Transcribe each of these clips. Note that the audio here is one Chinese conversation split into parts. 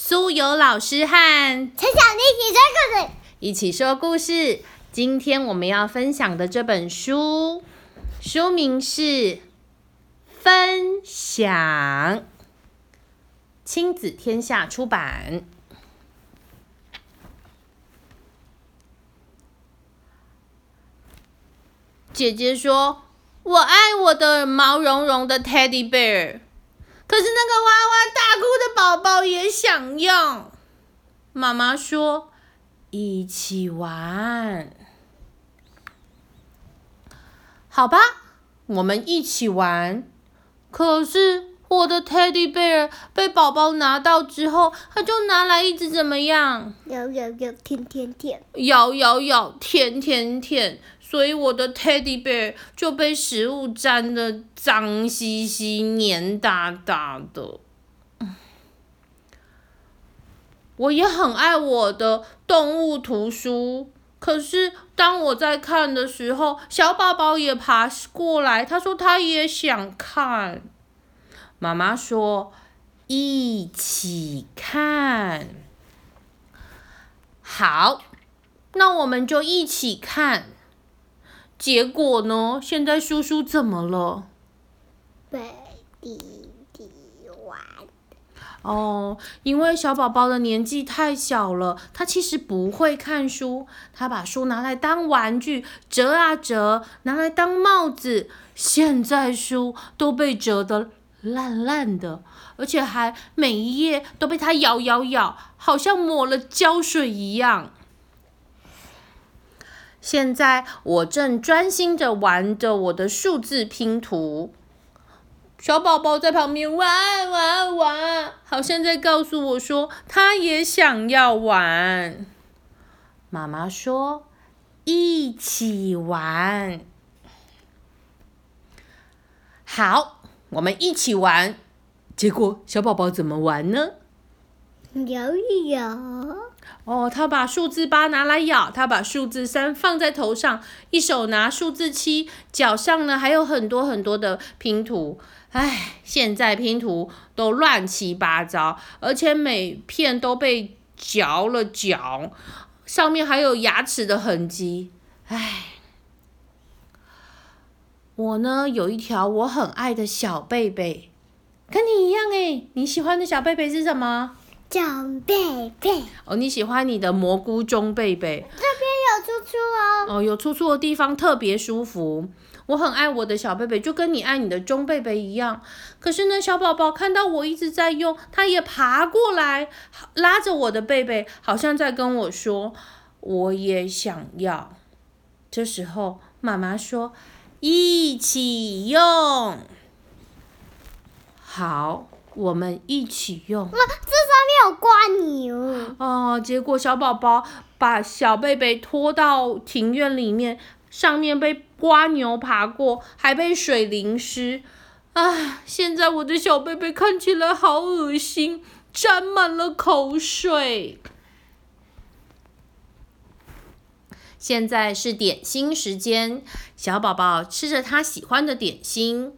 苏有老师和陈小妮一起说故事。一起说故事。今天我们要分享的这本书，书名是《分享》，亲子天下出版。姐姐说：“我爱我的毛茸茸的 Teddy Bear。”可是那个哇哇大想要。妈妈说：“一起玩，好吧，我们一起玩。”可是我的 Teddy Bear 被宝宝拿到之后，他就拿来一直怎么样？咬咬咬，舔舔舔，咬咬咬，舔舔舔。所以我的 Teddy Bear 就被食物沾的脏兮兮、黏哒哒的。我也很爱我的动物图书，可是当我在看的时候，小宝宝也爬过来，他说他也想看。妈妈说一起看，好，那我们就一起看。结果呢？现在叔叔怎么了？被弟弟玩。哦，因为小宝宝的年纪太小了，他其实不会看书，他把书拿来当玩具折啊折，拿来当帽子。现在书都被折得烂烂的，而且还每一页都被他咬咬咬，好像抹了胶水一样。现在我正专心的玩着我的数字拼图，小宝宝在旁边玩玩玩，好像在告诉我说他也想要玩。妈妈说一起玩，好，我们一起玩。结果小宝宝怎么玩呢？摇一摇。哦，他把数字八拿来咬，他把数字三放在头上，一手拿数字七，脚上呢还有很多很多的拼图。唉，现在拼图都乱七八糟，而且每片都被嚼了嚼，上面还有牙齿的痕迹。唉，我呢有一条我很爱的小贝贝，跟你一样诶，你喜欢的小贝贝是什么？中贝贝哦，你喜欢你的蘑菇中贝贝？这边有粗粗哦。哦，有粗粗的地方特别舒服。我很爱我的小贝贝，就跟你爱你的中贝贝一样。可是呢，小宝宝看到我一直在用，他也爬过来，拉着我的贝贝，好像在跟我说：“我也想要。”这时候，妈妈说：“一起用，好。”我们一起用。有蜗牛。哦，结果小宝宝把小贝贝拖到庭院里面，上面被蜗牛爬过，还被水淋湿。啊，现在我的小贝贝看起来好恶心，沾满了口水。现在是点心时间，小宝宝吃着他喜欢的点心，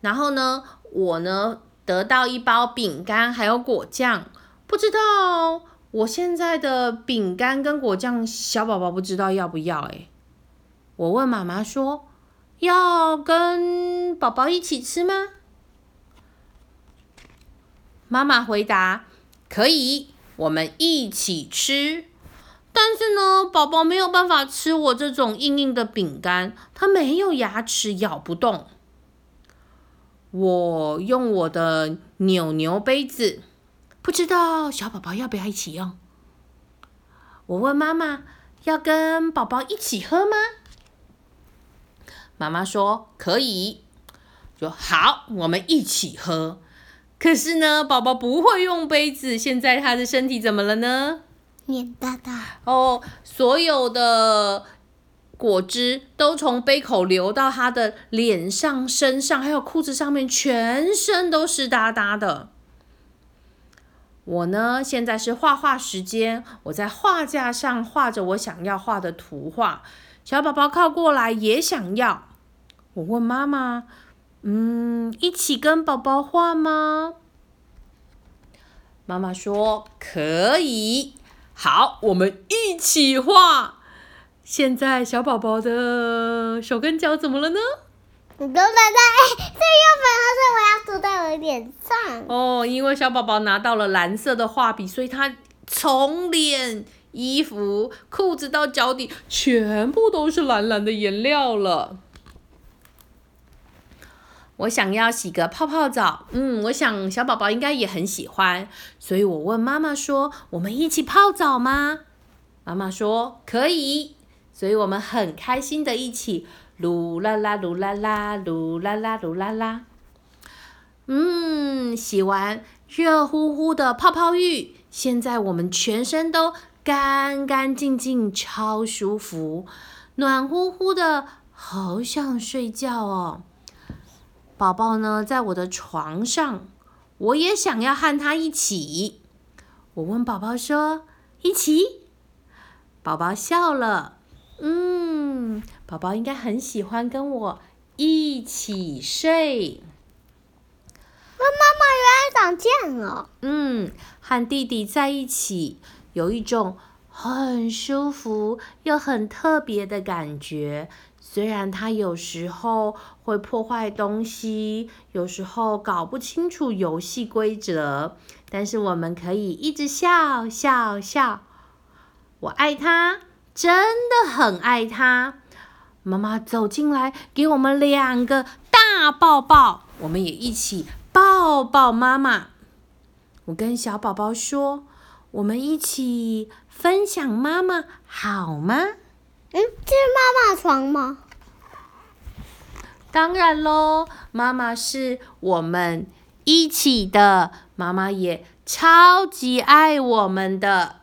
然后呢，我呢？得到一包饼干，还有果酱，不知道我现在的饼干跟果酱，小宝宝不知道要不要哎。我问妈妈说，要跟宝宝一起吃吗？妈妈回答，可以，我们一起吃。但是呢，宝宝没有办法吃我这种硬硬的饼干，他没有牙齿，咬不动。我用我的扭扭杯子，不知道小宝宝要不要一起用？我问妈妈，要跟宝宝一起喝吗？妈妈说可以，说好，我们一起喝。可是呢，宝宝不会用杯子，现在他的身体怎么了呢？脸大大。哦，所有的。果汁都从杯口流到他的脸上、身上，还有裤子上面，全身都湿哒哒的。我呢，现在是画画时间，我在画架上画着我想要画的图画。小宝宝靠过来也想要，我问妈妈：“嗯，一起跟宝宝画吗？”妈妈说可以。好，我们一起画。现在小宝宝的手跟脚怎么了呢？你都在在，这又粉红色，我要涂在我脸上。哦，因为小宝宝拿到了蓝色的画笔，所以他从脸、衣服、裤子到脚底，全部都是蓝蓝的颜料了。我想要洗个泡泡澡，嗯，我想小宝宝应该也很喜欢，所以我问妈妈说：“我们一起泡澡吗？”妈妈说：“可以。”所以我们很开心的一起，噜啦啦噜啦啦噜啦啦噜啦啦。嗯，洗完热乎乎的泡泡浴，现在我们全身都干干净净，超舒服，暖乎乎的，好想睡觉哦。宝宝呢，在我的床上，我也想要和他一起。我问宝宝说：“一起？”宝宝笑了，嗯，宝宝应该很喜欢跟我一起睡。妈妈原来长这样哦。嗯，和弟弟在一起，有一种很舒服又很特别的感觉。虽然他有时候会破坏东西，有时候搞不清楚游戏规则，但是我们可以一直笑笑笑。我爱他，真的很爱他。妈妈走进来，给我们两个大抱抱，我们也一起抱抱妈妈。我跟小宝宝说，我们一起分享妈妈好吗？嗯，这是妈妈床吗？当然喽，妈妈是我们一起的，妈妈也超级爱我们的。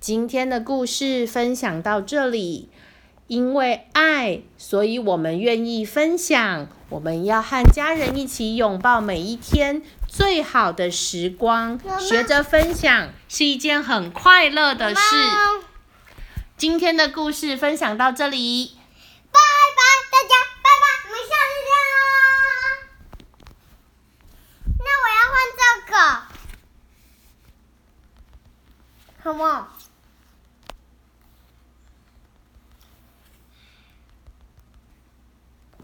今天的故事分享到这里，因为爱，所以我们愿意分享。我们要和家人一起拥抱每一天最好的时光，学着分享是一件很快乐的事。今天的故事分享到这里，拜拜，大家拜拜，我们下次见哦。什么，